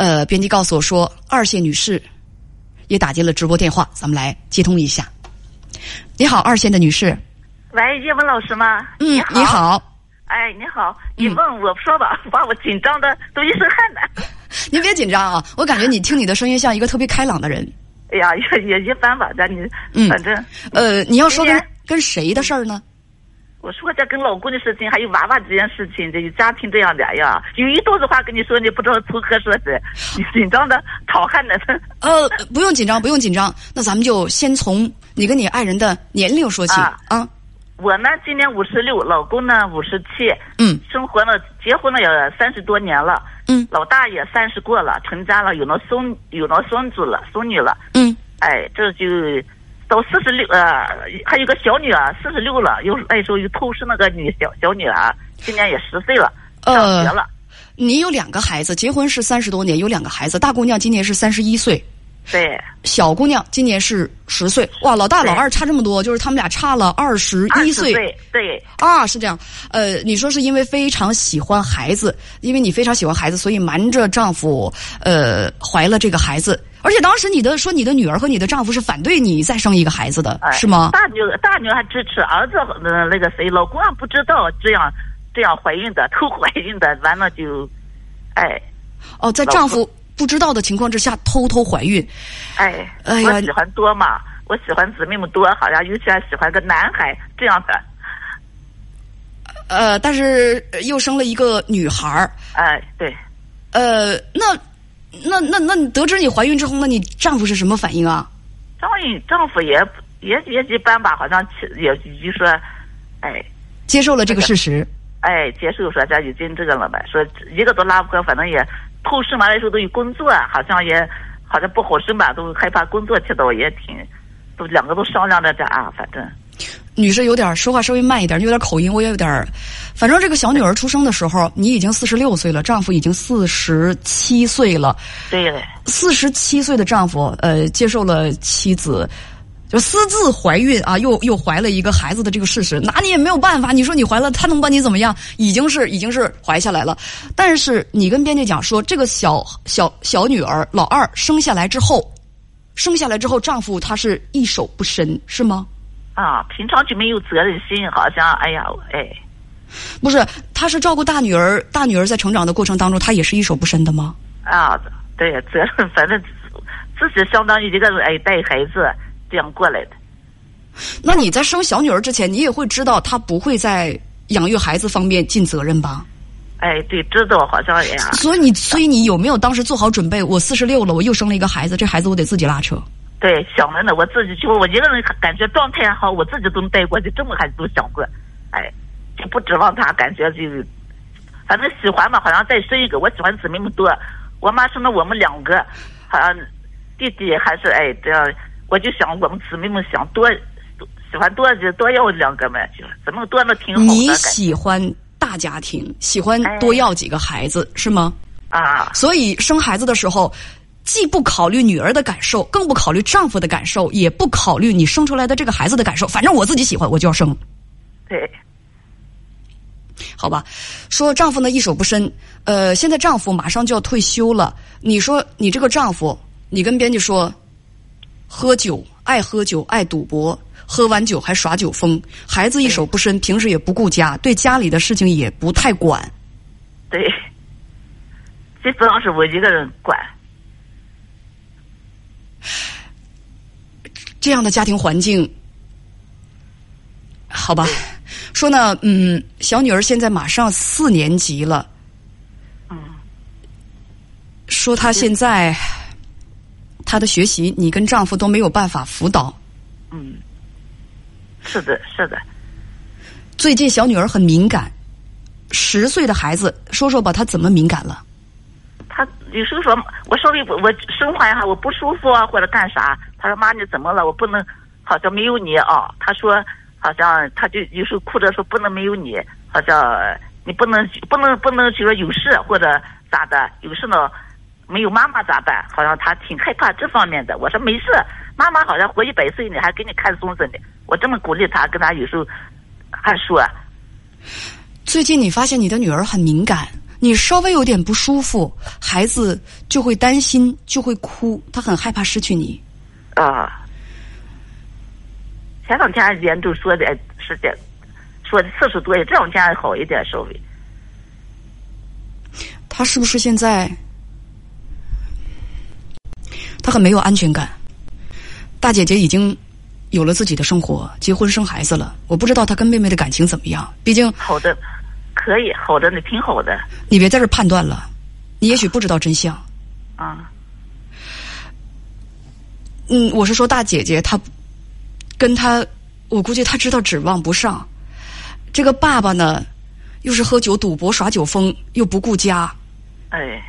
呃，编辑告诉我说，二线女士也打进了直播电话，咱们来接通一下。你好，二线的女士。喂，叶文老师吗？嗯，你好。哎，你好，你问我说吧，把我紧张的都一身汗呢。您别紧张啊，我感觉你听你的声音像一个特别开朗的人。哎呀，也也一般吧，咱你嗯，反正呃，你要说跟跟谁的事儿呢？我说这跟老公的事情，还有娃娃这件事情，这家庭这样的呀，有一肚子话跟你说，你不知道从何说起，紧张的淌汗的。呃，不用紧张，不用紧张，那咱们就先从你跟你爱人的年龄说起啊。我呢，今年五十六，老公呢五十七，嗯，生活了，结婚了也三十多年了，嗯，老大也三十过了，成家了，有了孙，有了孙子了，孙女了，嗯，哎，这就到四十六，呃，还有个小女儿，四十六了，又那时候又偷生了个女小小女儿，今年也十岁了，上学了。你有两个孩子，结婚是三十多年，有两个孩子，大姑娘今年是三十一岁。对，小姑娘今年是十岁，哇，老大老二差这么多，就是他们俩差了二十一岁。对，啊，是这样。呃，你说是因为非常喜欢孩子，因为你非常喜欢孩子，所以瞒着丈夫，呃，怀了这个孩子。而且当时你的说你的女儿和你的丈夫是反对你再生一个孩子的，是吗？大女大女还支持，儿子呃那个谁，老公还不知道这样这样怀孕的，偷怀孕的，完了就，哎，哦，在丈夫。不知道的情况之下偷偷怀孕，哎，我喜欢多嘛，我喜欢姊妹们多，好像尤其还喜欢个男孩这样的。呃，但是又生了一个女孩儿。哎，对。呃，那那那那你得知你怀孕之后，那你丈夫是什么反应啊？丈夫丈夫也也也一般吧，好像也就说，哎，接受了这个事实。哎，接受说这已经这个了呗，说一个都拉不开，反正也。后生完的时候都有工作，好像也好像不好生吧，都害怕工作去到也挺，都两个都商量着这啊，反正。女士有点说话稍微慢一点，有点口音，我也有点。反正这个小女儿出生的时候，你已经四十六岁了，丈夫已经四十七岁了。对。四十七岁的丈夫，呃，接受了妻子。就私自怀孕啊，又又怀了一个孩子的这个事实，拿你也没有办法。你说你怀了，他能把你怎么样？已经是已经是怀下来了。但是你跟编辑讲说，这个小小小女儿老二生下来之后，生下来之后，丈夫他是一手不伸，是吗？啊，平常就没有责任心，好像哎呀哎，不是，他是照顾大女儿，大女儿在成长的过程当中，他也是一手不伸的吗？啊，对，责任反正自己相当于一个哎带孩子。这样过来的，那你在生小女儿之前，你也会知道她不会在养育孩子方面尽责任吧？哎，对，知道，好像呀。所以你，所以你有没有当时做好准备？我四十六了，我又生了一个孩子，这孩子我得自己拉扯。对，想着呢，我自己就我一个人感觉状态还好，我自己都能带过去，这么还都想过，哎，就不指望他，感觉就反正喜欢嘛，好像再生一个，我喜欢姊妹们多，我妈生了我们两个，好像弟弟还是哎这样。我就想，我们姊妹们想多喜欢多就多要两个嘛，就怎么多那挺好的。你喜欢大家庭，喜欢多要几个孩子是吗？啊，所以生孩子的时候，既不考虑女儿的感受，更不考虑丈夫的感受，也不考虑你生出来的这个孩子的感受。反正我自己喜欢，我就要生。对，好吧。说丈夫呢一手不伸，呃，现在丈夫马上就要退休了。你说你这个丈夫，你跟编辑说。喝酒，爱喝酒，爱赌博，喝完酒还耍酒疯，孩子一手不伸，平时也不顾家，对家里的事情也不太管。对，基本上是我一个人管。这样的家庭环境，好吧？说呢，嗯，小女儿现在马上四年级了。嗯。说她现在。她的学习，你跟丈夫都没有办法辅导。嗯，是的，是的。最近小女儿很敏感，十岁的孩子，说说吧，她怎么敏感了？有时候说，我稍微我生活一下，我不舒服啊，或者干啥？她说妈，你怎么了？我不能，好像没有你啊。她说，好像她就有时候哭着说不能没有你，好像你不能不能不能就说有事或者咋的？有事呢？没有妈妈咋办？好像他挺害怕这方面的。我说没事，妈妈好像活一百岁呢，还给你看孙子呢。我这么鼓励他，跟他有时候还说。最近你发现你的女儿很敏感，你稍微有点不舒服，孩子就会担心，就会哭，他很害怕失去你。啊，前两天人都说的是的，说的次数多一，这两天好一点稍微。他是不是现在他很没有安全感？大姐姐已经有了自己的生活，结婚生孩子了。我不知道他跟妹妹的感情怎么样，毕竟好的，可以好的，那挺好的。你别在这判断了，你也许不知道真相。啊，嗯，我是说大姐姐，她跟她，我估计她知道指望不上。这个爸爸呢，又是喝酒、赌博、耍酒疯，又不顾家。哎，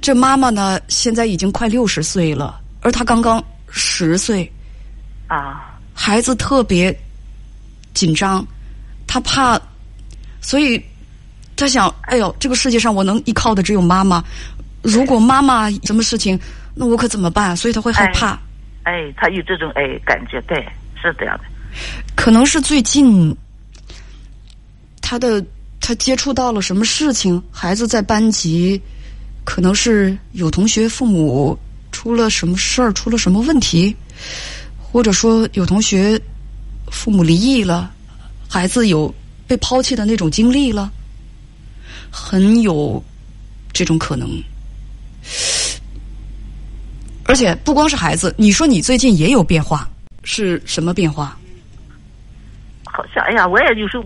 这妈妈呢，现在已经快六十岁了，而她刚刚十岁，啊，孩子特别紧张，她怕，所以她想，哎呦，这个世界上我能依靠的只有妈妈。如果妈妈什么事情，那我可怎么办？所以他会害怕。哎，他有这种哎感觉，对，是这样的。可能是最近他的他接触到了什么事情，孩子在班级，可能是有同学父母出了什么事儿，出了什么问题，或者说有同学父母离异了，孩子有被抛弃的那种经历了，很有这种可能。而且不光是孩子，你说你最近也有变化，是什么变化？好像哎呀，我也有时候，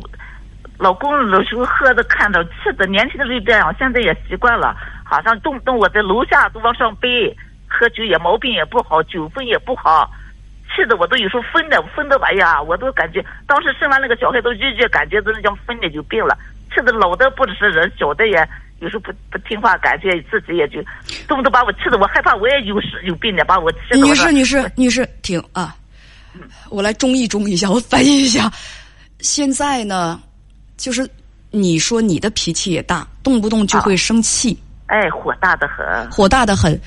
老公有时候喝的看着气的，年轻的时候这样，现在也习惯了。好像动不动我在楼下都往上背，喝酒也毛病也不好，酒疯也不好，气的我都有时候疯的疯的，哎呀，我都感觉当时生完那个小孩都日日感觉都那叫疯的就病了，气的老的不只是人，小的也有时候不不听话，感觉自己也就动不动把我气的，我害怕我也有事有病的，把我气的。女士，女士，女士，停啊！我来中译中一下，我翻译一下。现在呢，就是你说你的脾气也大，动不动就会生气，哎，火大的很，火大的很。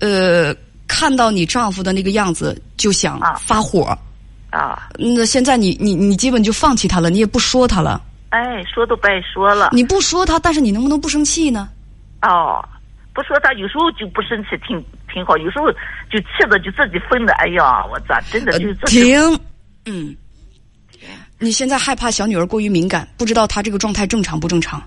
呃，看到你丈夫的那个样子就想啊发火。啊，那现在你你你基本就放弃他了，你也不说他了。哎，说都不爱说了。你不说他，但是你能不能不生气呢？哦，不说他有时候就不生气，挺挺好，有时候就气的就自己疯的，哎呀，我咋真的就自己停，嗯，你现在害怕小女儿过于敏感，不知道她这个状态正常不正常？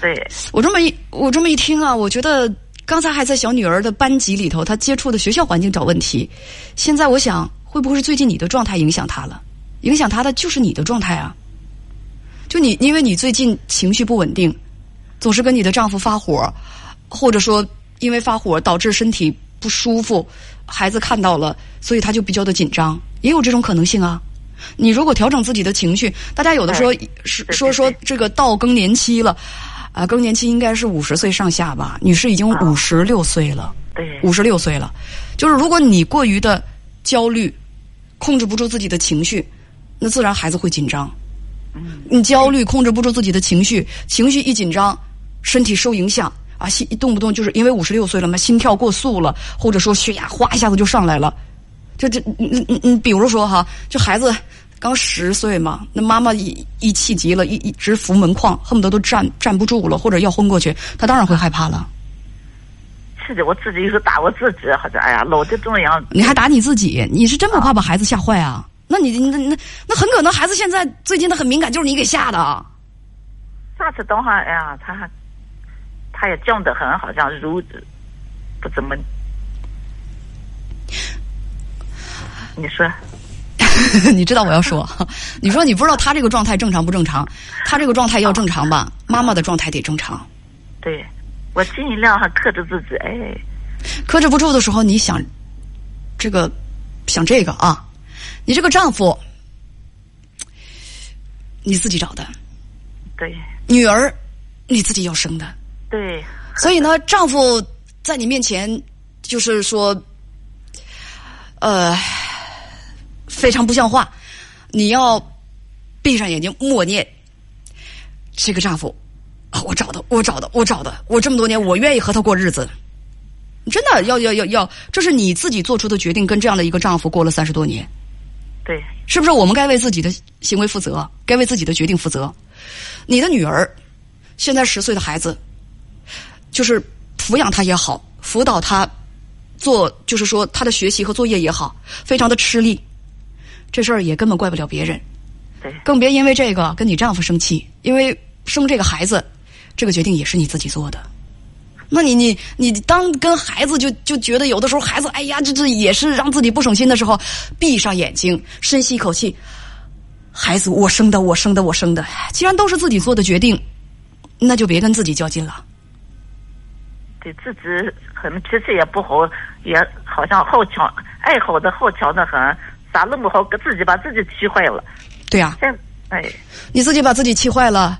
对，我这么一我这么一听啊，我觉得刚才还在小女儿的班级里头，她接触的学校环境找问题，现在我想会不会是最近你的状态影响她了？影响她的就是你的状态啊，就你因为你最近情绪不稳定，总是跟你的丈夫发火，或者说因为发火导致身体不舒服，孩子看到了，所以他就比较的紧张，也有这种可能性啊。你如果调整自己的情绪，大家有的说是说说这个到更年期了，啊，更年期应该是五十岁上下吧？女士已经五十六岁了，对，五十六岁了，就是如果你过于的焦虑，控制不住自己的情绪，那自然孩子会紧张。嗯，你焦虑，控制不住自己的情绪，情绪一紧张，身体受影响啊，心动不动就是因为五十六岁了嘛，心跳过速了，或者说血压哗一下子就上来了。就这，你你你你，比如说哈，就孩子刚十岁嘛，那妈妈一一气急了，一一直扶门框，恨不得都站站不住了，或者要昏过去，他当然会害怕了。是的我自己有时候打我自己，好像哎呀，老这这样。你还打你自己，你是真不怕把孩子吓坏啊？那你那那那很可能孩子现在最近他很敏感，就是你给吓的。下次等会儿，哎呀，他还他也犟得很，好像如不怎么。你说，你知道我要说，你说你不知道他这个状态正常不正常？他这个状态要正常吧？妈妈的状态得正常。对我尽量还克制自己，哎，克制不住的时候，你想这个想这个啊，你这个丈夫你自己找的，对女儿你自己要生的，对，所以呢，丈夫在你面前就是说，呃，非常不像话。你要闭上眼睛默念，这个丈夫啊，我找的，我找的，我找的，我这么多年，我愿意和他过日子。真的要要要要，这是你自己做出的决定，跟这样的一个丈夫过了三十多年，对是不是？我们该为自己的行为负责，该为自己的决定负责。你的女儿现在十岁的孩子，就是抚养她也好，辅导她做，就是说她的学习和作业也好，非常的吃力。这事儿也根本怪不了别人，对，更别因为这个跟你丈夫生气，因为生这个孩子，这个决定也是你自己做的。那你你你当跟孩子就就觉得有的时候孩子哎呀这这也是让自己不省心的时候，闭上眼睛深吸一口气，孩子我生的我生的我生的，既然都是自己做的决定，那就别跟自己较劲了。对自己可能脾气也不好，也好像好强，爱好的好强的很，咋弄不好，给自己把自己气坏了。对呀、现哎，你自己把自己气坏了，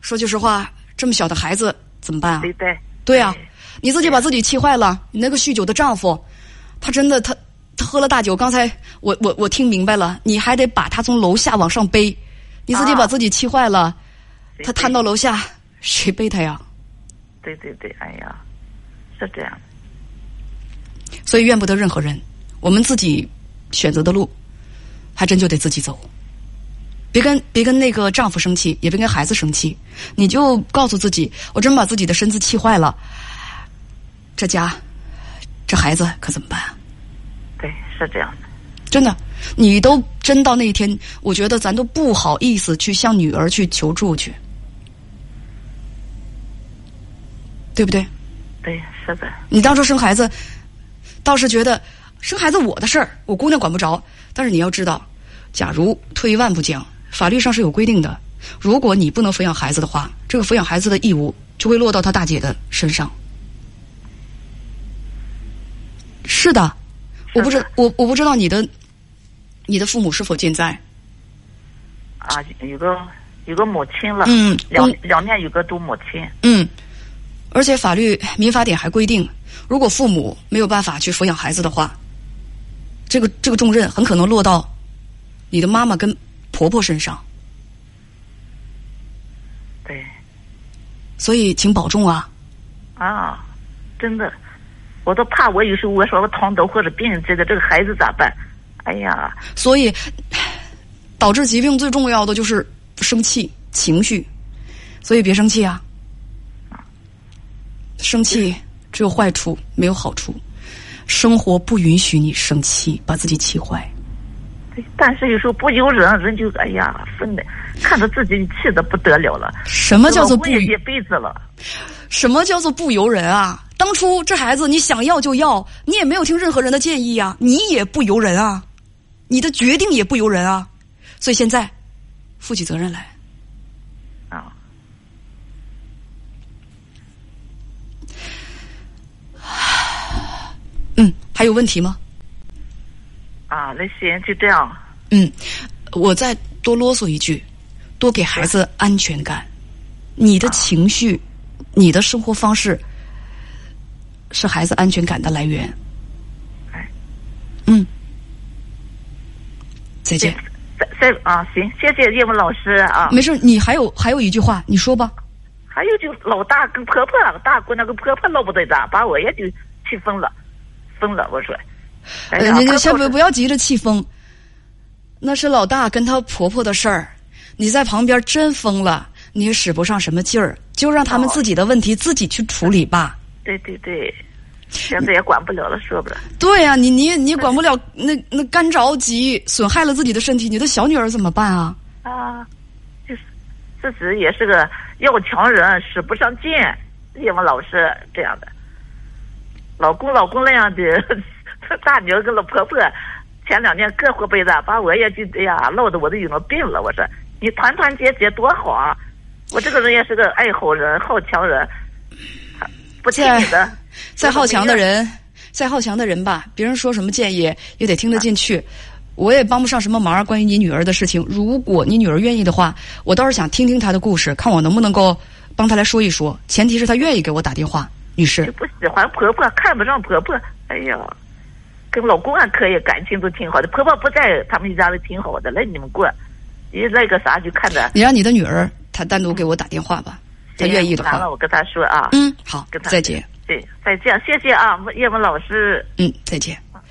说句实话，这么小的孩子怎么办啊？对对对呀、你自己把自己气坏了，你那个酗酒的丈夫，他真的他他喝了大酒，刚才我我我听明白了，你还得把他从楼下往上背，你自己把自己气坏了，对他瘫到楼下，谁背他呀？对对对，哎呀，是这样。所以怨不得任何人，我们自己选择的路，还真就得自己走。别跟别跟那个丈夫生气，也别跟孩子生气，你就告诉自己，我真把自己的身子气坏了，这家，这孩子可怎么办啊？对，是这样的。真的，你都真到那一天，我觉得咱都不好意思去向女儿去求助去，对不对？对，是的，你当初生孩子，倒是觉得生孩子我的事儿，我姑娘管不着。但是你要知道，假如退一万步讲，法律上是有规定的，如果你不能抚养孩子的话，这个抚养孩子的义务就会落到他大姐的身上。是的，我不知我我不知道你的你的父母是否健在。啊，有个有个母亲了，嗯两嗯两面有个都母亲，嗯，而且法律民法典还规定，如果父母没有办法去抚养孩子的话，这个这个重任很可能落到你的妈妈跟婆婆身上，对所以请保重啊！啊，真的，我都怕我有时候我说我躺倒或者病人这个这个孩子咋办？哎呀，所以导致疾病最重要的就是生气、情绪，所以别生气啊！生气只有坏处，没有好处。生活不允许你生气，把自己气坏。对 但是有时候不由人，人就哎呀，分的看着自己气的不得了了。什么叫做不一辈子了？什么叫做不由人啊？当初这孩子你想要就要，你也没有听任何人的建议啊、你也不由人啊，你的决定也不由人啊，所以现在负起责任来。啊，嗯，还有问题吗？啊，那行就这样。嗯，我再多啰嗦一句，多给孩子安全感。你的情绪，你的生活方式，是孩子安全感的来源。哎，嗯，再见。再再啊，行，谢谢叶文老师啊。没事，你还有还有一句话，你说吧。还有就老大跟婆婆，大姑娘跟婆婆闹不对的，把我也就气疯了，疯了。我说，哎呃，呀，你你先不不要急着气疯，那是老大跟她婆婆的事儿，你在旁边真疯了，你也使不上什么劲儿，就让他们哦自己的问题自己去处理吧。对对对，现在也管不了了，说不了。对呀、你你你管不了，那那干着急，损害了自己的身体，你的小女儿怎么办啊？啊，就是自己也是个要强人，使不上劲。要么老是这样的，老公老公那样的 大女儿跟老婆婆，前两年各活被子，把我也就哎呀闹得我都有了病了。我说你团团结结多好啊！我这个人也是个爱好人、好强人，不听你的。再好强的人，再好强的人吧，别人说什么建议也得听得进去。我也帮不上什么忙，关于你女儿的事情。如果你女儿愿意的话，我倒是想听听她的故事，看我能不能够帮她来说一说。前提是她愿意给我打电话，女士就。不喜欢婆婆，看不上婆婆。哎呀，跟老公还可以，感情都挺好的。婆婆不在，他们一家都挺好的。来你们过，你那个啥就看着。你让你的女儿她单独给我打电话吧，她愿意的话完了，。我跟她说啊。嗯，好跟，她再见。对，再见，谢谢啊，叶文老师。嗯，再见。